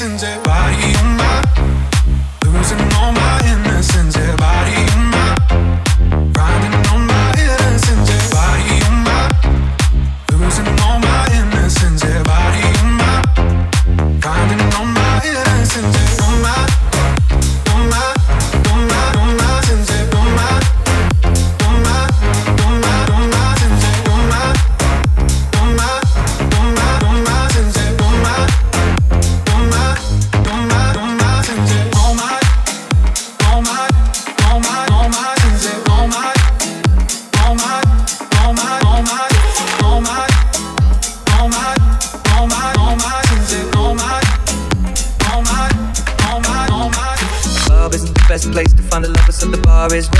innocence. Yeah, body on my, losing all my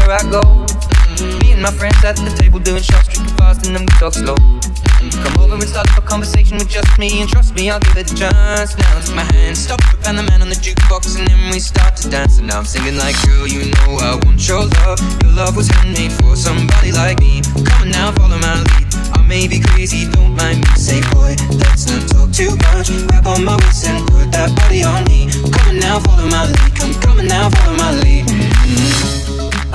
where I go. Me and my friends at the table doing shots, drinking fast, and then we talk slow. Come over and start up a conversation with just me, and trust me, I'll give it a chance. Now take my hand, stop it, and the man on the jukebox, and then we start to dance. And now I'm singing like, girl, you know I want your love. Your love was handmade for somebody like me. Come on now, follow my lead. I may be crazy, don't mind me. Say, boy, let's not talk too much. Grab on my waist and put that body on me. Come on now, follow my lead. Come, on now, follow my lead. Mm.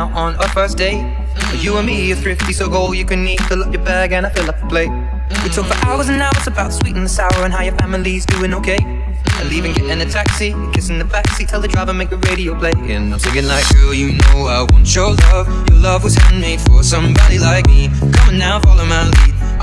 Out on our first date. You and me are thrifty, so go all you can eat. Fill up your bag and I fill up the plate. We talk for hours and hours about sweet and sour and how your family's doing okay. I leave And get in a taxi, kissing the backseat, tell the driver make the radio play. And I'm singing like, girl, you know I want your love. Your love was handmade for somebody like me. Come on now, follow my lead.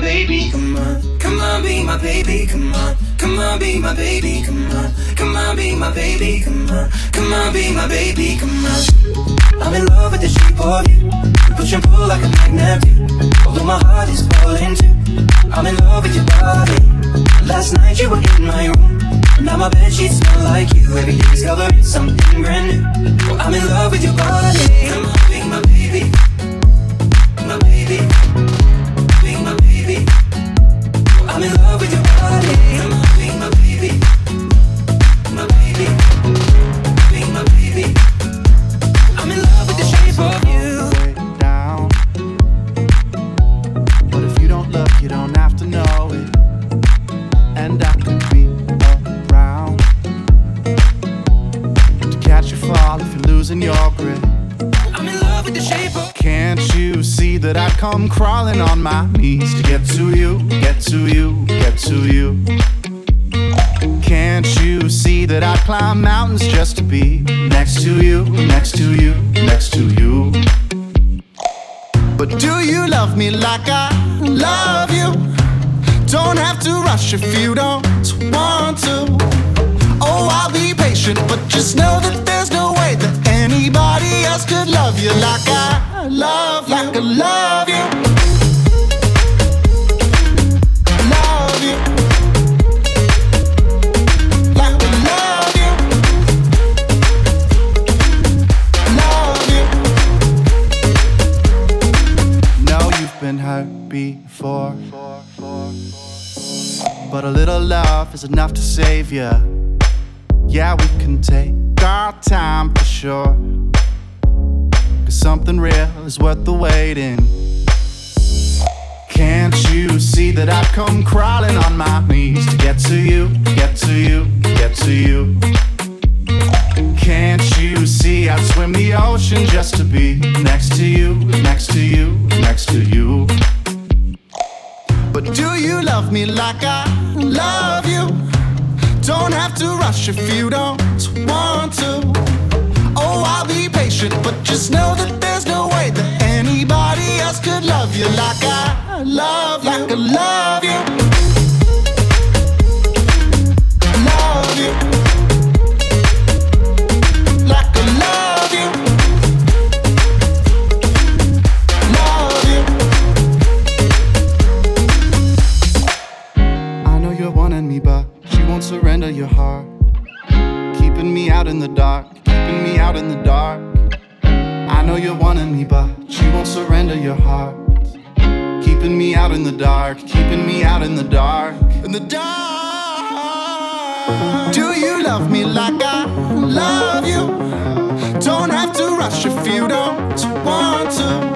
Baby, come on. Come on, be my baby, come on. Come on, be my baby, come on. Come on, be my baby, come on. Come on, be my baby, come on. I'm in love with the shape of you. Push and pull like a magnet Although my heart is falling too. I'm in love with your body. Last night you were in my room. Now my bed sheets smell like you. Every day discovering something brand new. I'm in love with your body. Come on, be my baby. Been hurt before. But a little love is enough to save you. Yeah, we can take our time for sure. Cause something real is worth the waiting. Can't you see that I've come crawling on my knees to get to you, get to you, get to you? Can't you see I'd swim the ocean just to be next to you, next to you, next to you? But do you love me like I love you? Don't have to rush if you don't want to. Oh, I'll be patient, but just know that there's no way that anybody else could love you like I love, like I love you. Your heart. Keeping me out in the dark keeping me out in the dark. I know you're wanting me, but you won't surrender your heart. Keeping me out in the dark, keeping me out in the dark, in the dark. Do you love me like I love you? Don't have to rush if you don't want to.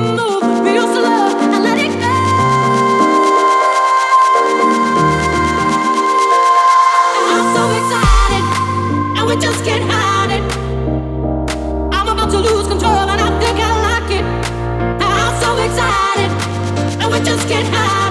get hide.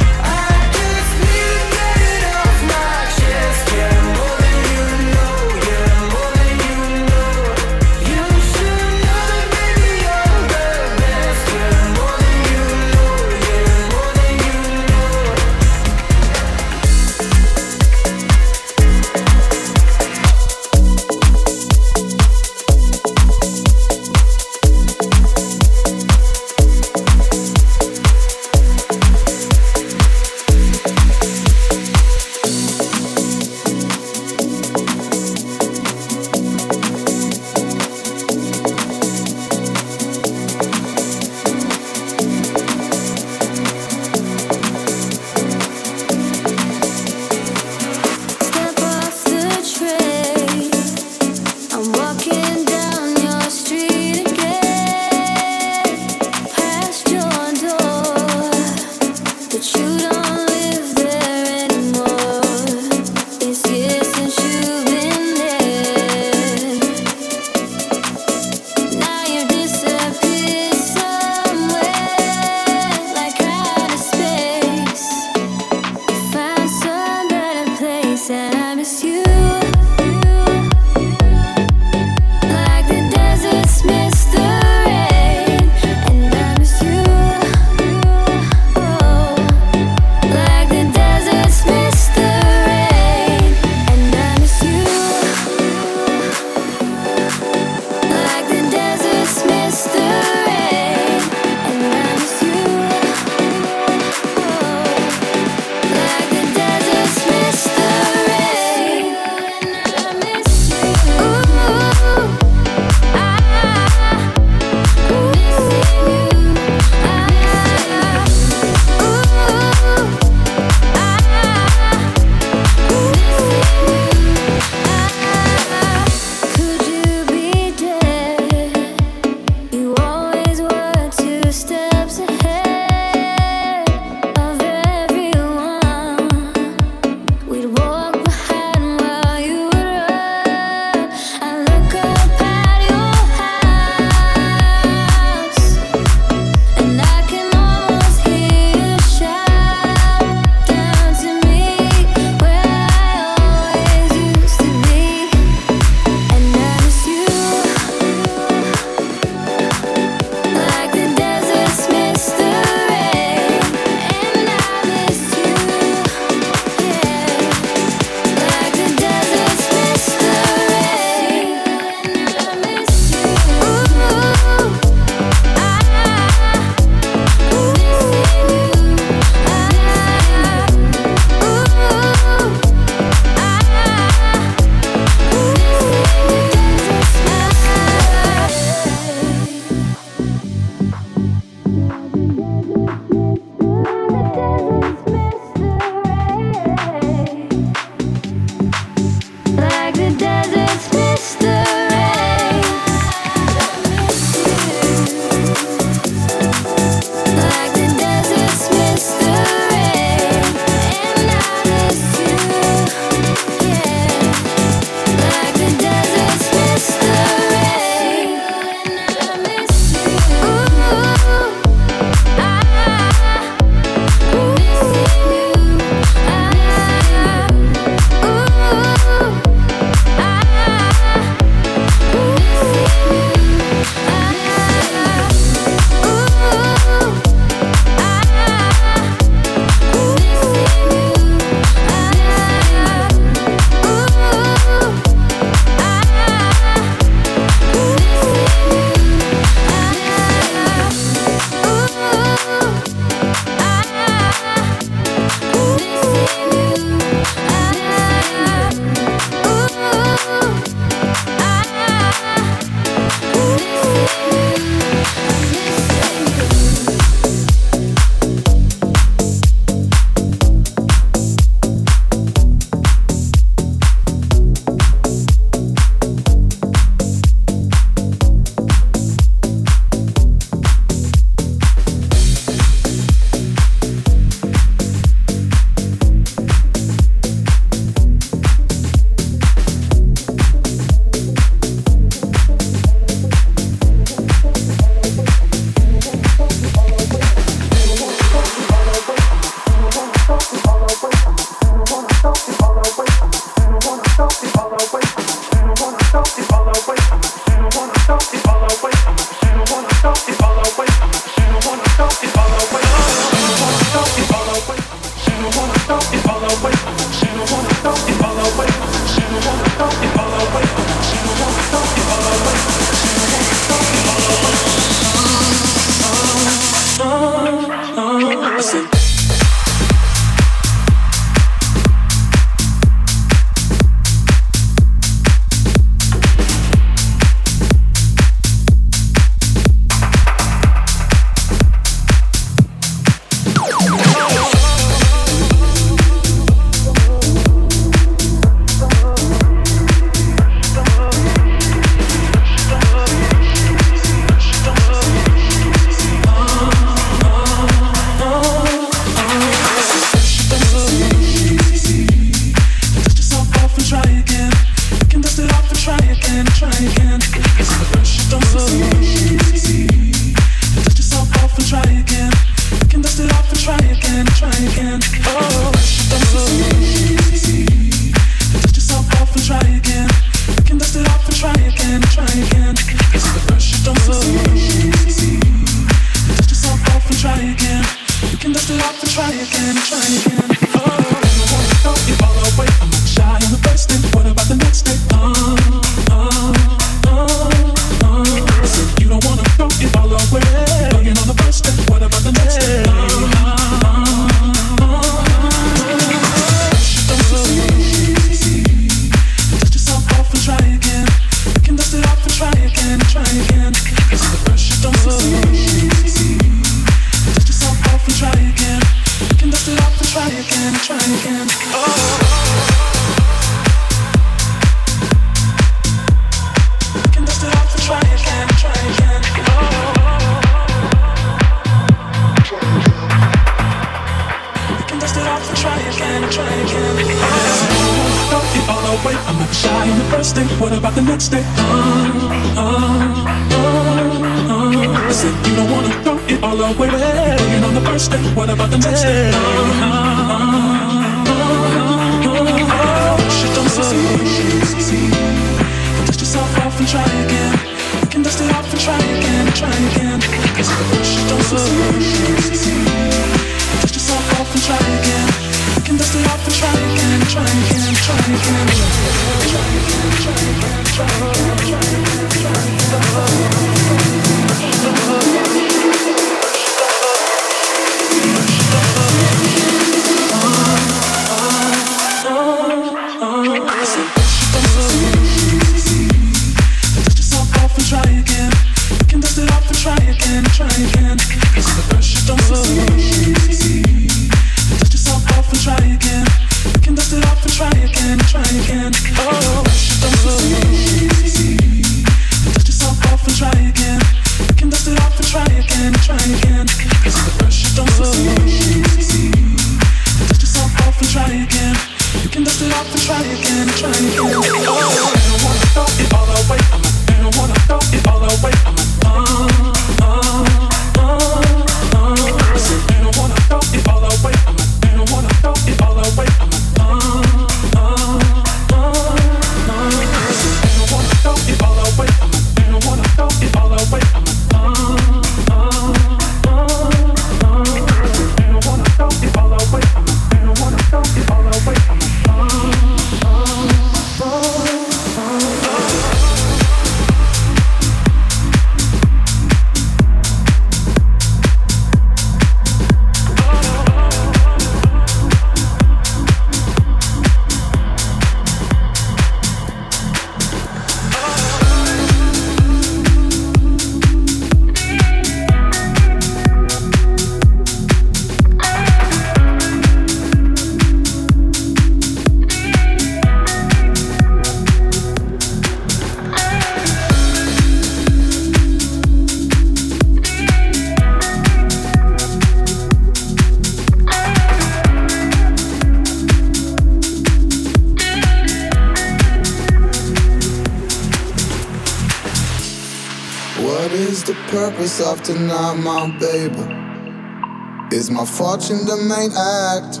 fortune the main act?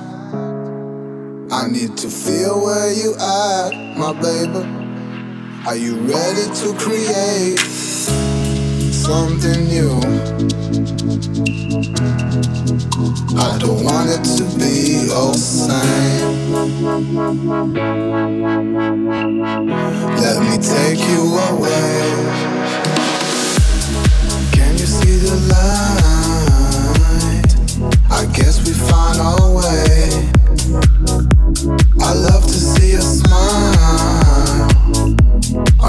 I need to feel where you at, my baby. Are you ready to create something new? I don't want it to be all same. Let me take you away Can you see the light.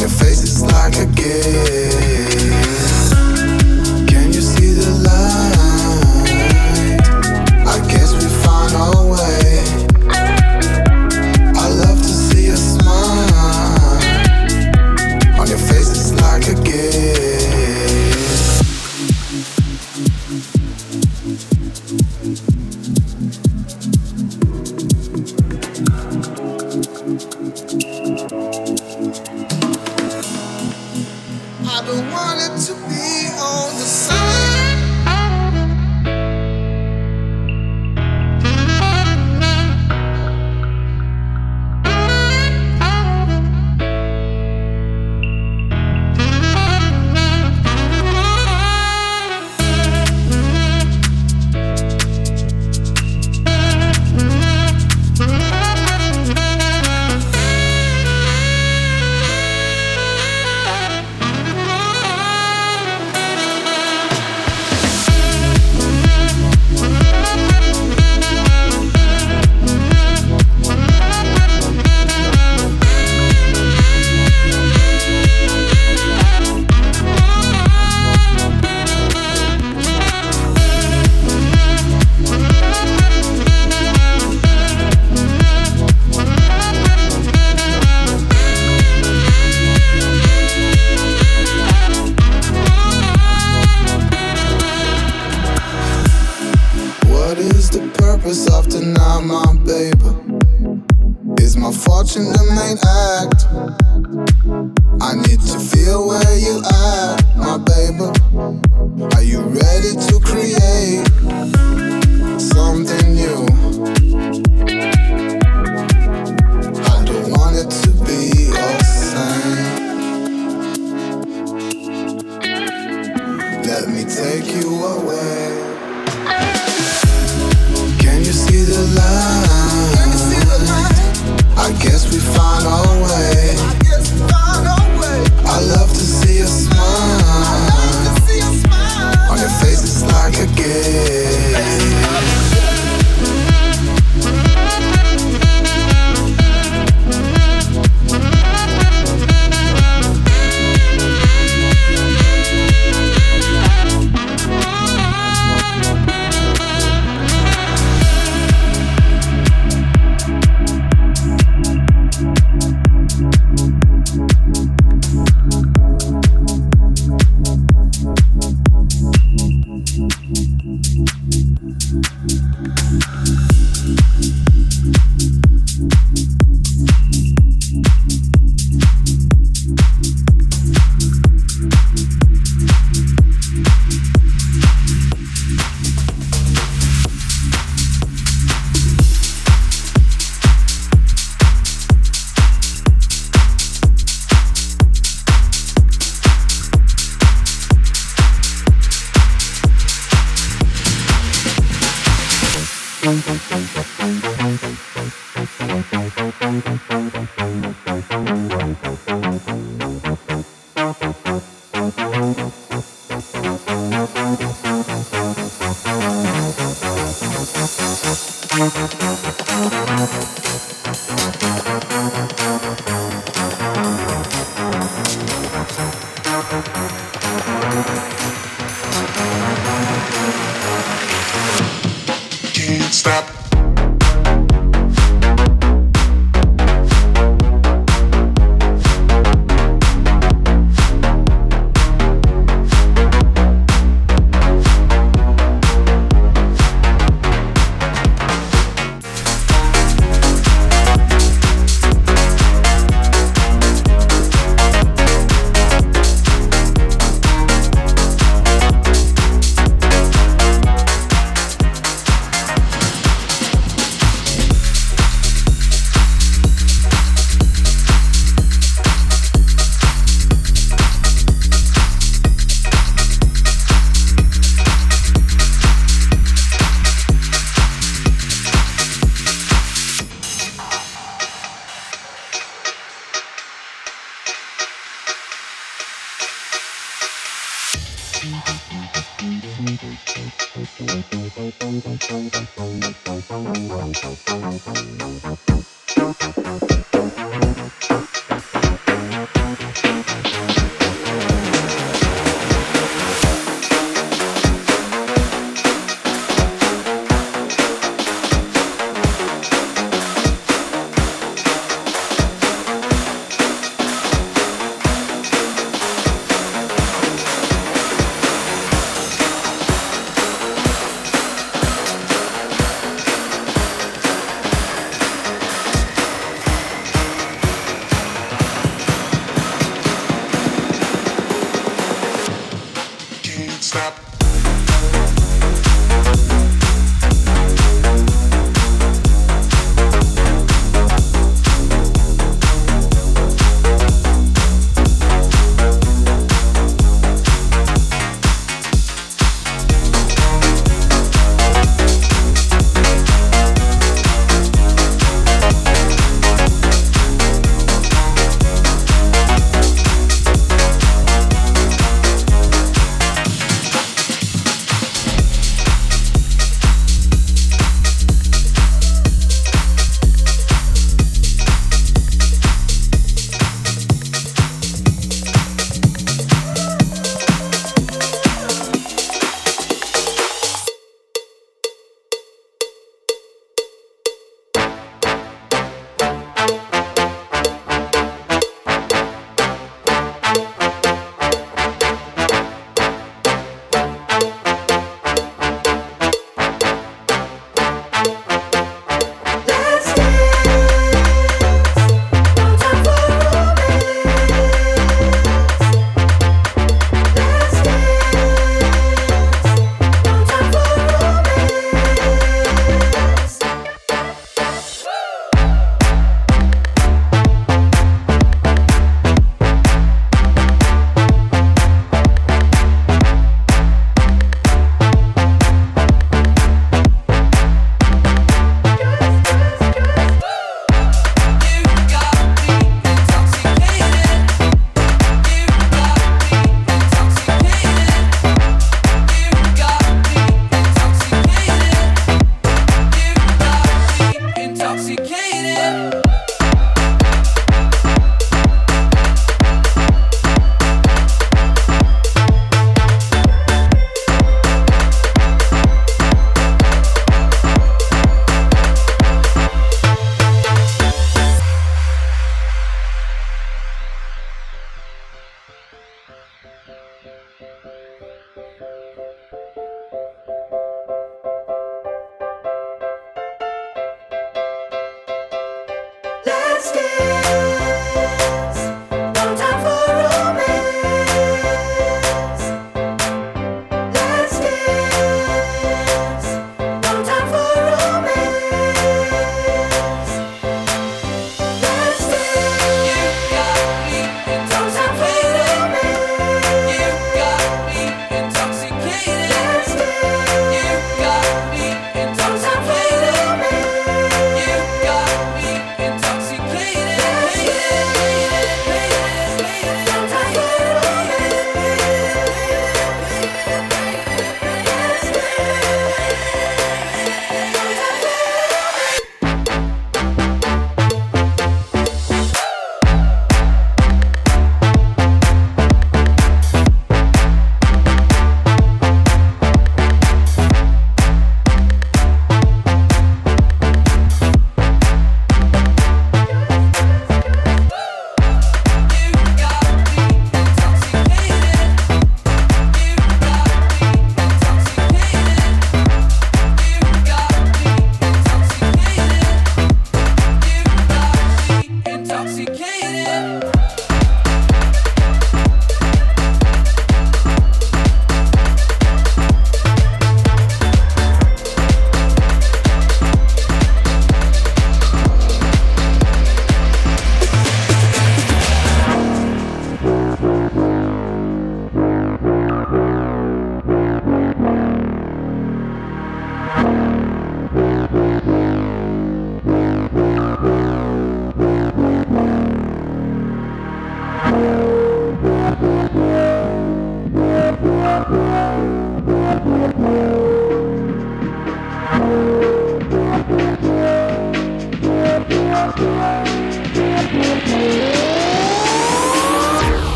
Your face. It's like a gift.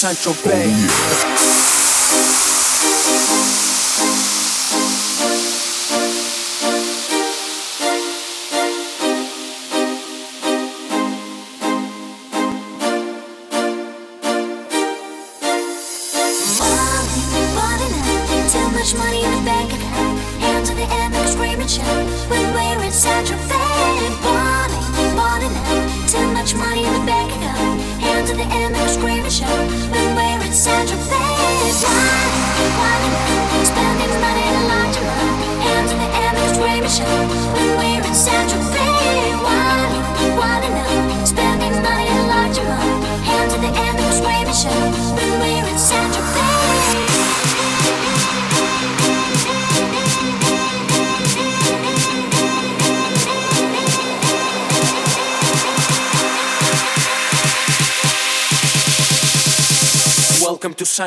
Central Bay. Balling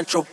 Welcome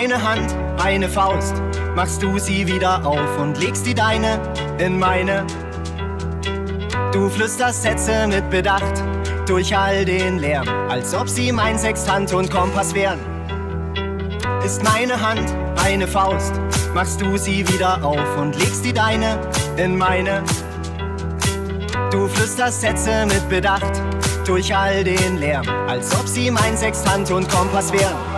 Meine Hand eine Faust, machst du sie wieder auf und legst die deine in meine. Du flüsterst Sätze mit Bedacht durch all den Lärm, als ob sie mein Sextant und Kompass wären. Ist meine Hand eine Faust, machst du sie wieder auf und legst die deine in meine. Du flüsterst Sätze mit Bedacht durch all den Lärm, als ob sie mein Sextant und Kompass wären.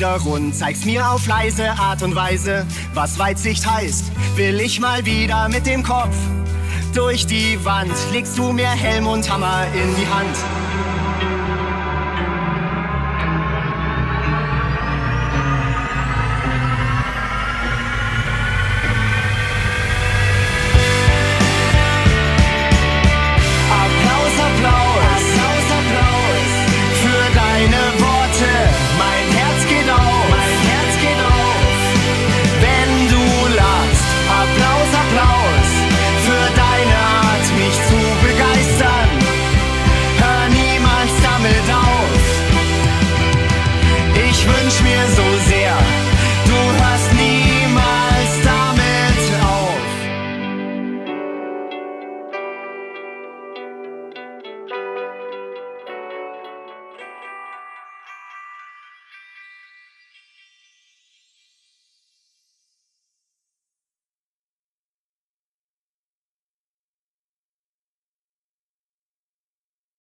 Wieder rund, zeigst mir auf leise Art und Weise, was Weitsicht heißt. Will ich mal wieder mit dem Kopf durch die Wand, legst du mir Helm und Hammer in die Hand.